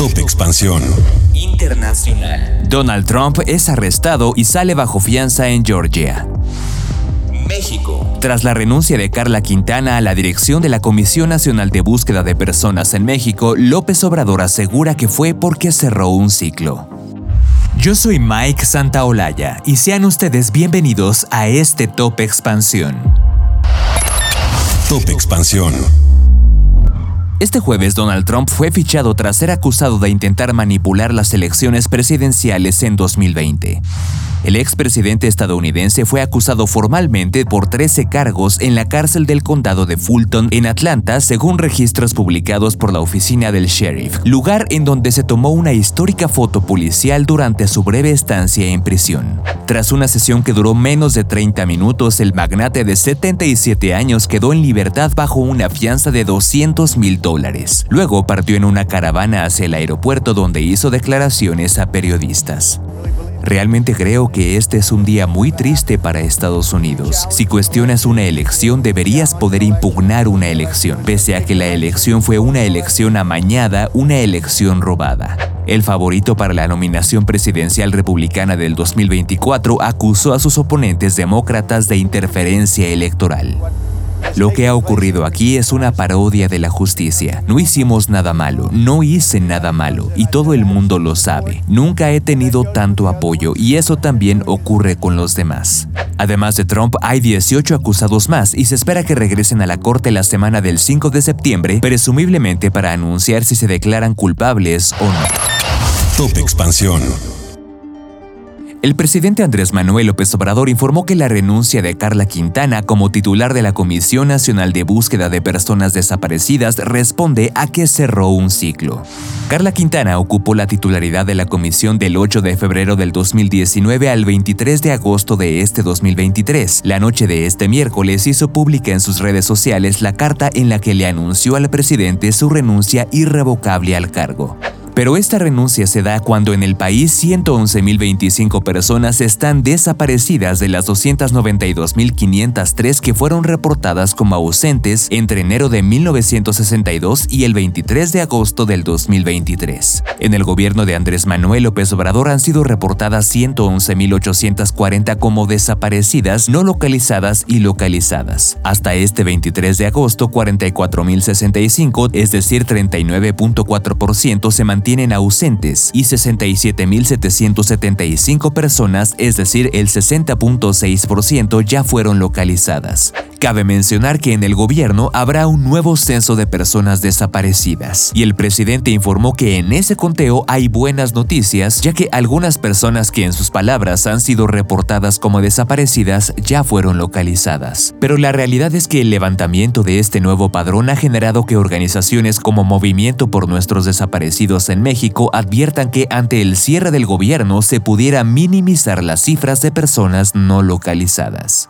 Top Expansión Internacional. Donald Trump es arrestado y sale bajo fianza en Georgia. México. Tras la renuncia de Carla Quintana a la dirección de la Comisión Nacional de Búsqueda de Personas en México, López Obrador asegura que fue porque cerró un ciclo. Yo soy Mike Santaolalla y sean ustedes bienvenidos a este Top Expansión. Top Expansión. Este jueves Donald Trump fue fichado tras ser acusado de intentar manipular las elecciones presidenciales en 2020. El expresidente estadounidense fue acusado formalmente por 13 cargos en la cárcel del condado de Fulton en Atlanta, según registros publicados por la oficina del sheriff, lugar en donde se tomó una histórica foto policial durante su breve estancia en prisión. Tras una sesión que duró menos de 30 minutos, el magnate de 77 años quedó en libertad bajo una fianza de 200 mil dólares. Luego partió en una caravana hacia el aeropuerto donde hizo declaraciones a periodistas. Realmente creo que este es un día muy triste para Estados Unidos. Si cuestionas una elección, deberías poder impugnar una elección, pese a que la elección fue una elección amañada, una elección robada. El favorito para la nominación presidencial republicana del 2024 acusó a sus oponentes demócratas de interferencia electoral. Lo que ha ocurrido aquí es una parodia de la justicia. No hicimos nada malo, no hice nada malo, y todo el mundo lo sabe. Nunca he tenido tanto apoyo, y eso también ocurre con los demás. Además de Trump, hay 18 acusados más y se espera que regresen a la corte la semana del 5 de septiembre, presumiblemente para anunciar si se declaran culpables o no. Top Expansión. El presidente Andrés Manuel López Obrador informó que la renuncia de Carla Quintana como titular de la Comisión Nacional de Búsqueda de Personas Desaparecidas responde a que cerró un ciclo. Carla Quintana ocupó la titularidad de la comisión del 8 de febrero del 2019 al 23 de agosto de este 2023. La noche de este miércoles hizo pública en sus redes sociales la carta en la que le anunció al presidente su renuncia irrevocable al cargo. Pero esta renuncia se da cuando en el país 111.025 personas están desaparecidas de las 292.503 que fueron reportadas como ausentes entre enero de 1962 y el 23 de agosto del 2023. En el gobierno de Andrés Manuel López Obrador han sido reportadas 111.840 como desaparecidas, no localizadas y localizadas. Hasta este 23 de agosto, 44.065, es decir, 39.4% se mantienen tienen ausentes y 67.775 personas, es decir, el 60.6% ya fueron localizadas. Cabe mencionar que en el gobierno habrá un nuevo censo de personas desaparecidas, y el presidente informó que en ese conteo hay buenas noticias, ya que algunas personas que en sus palabras han sido reportadas como desaparecidas ya fueron localizadas. Pero la realidad es que el levantamiento de este nuevo padrón ha generado que organizaciones como Movimiento por Nuestros Desaparecidos en México adviertan que ante el cierre del gobierno se pudiera minimizar las cifras de personas no localizadas.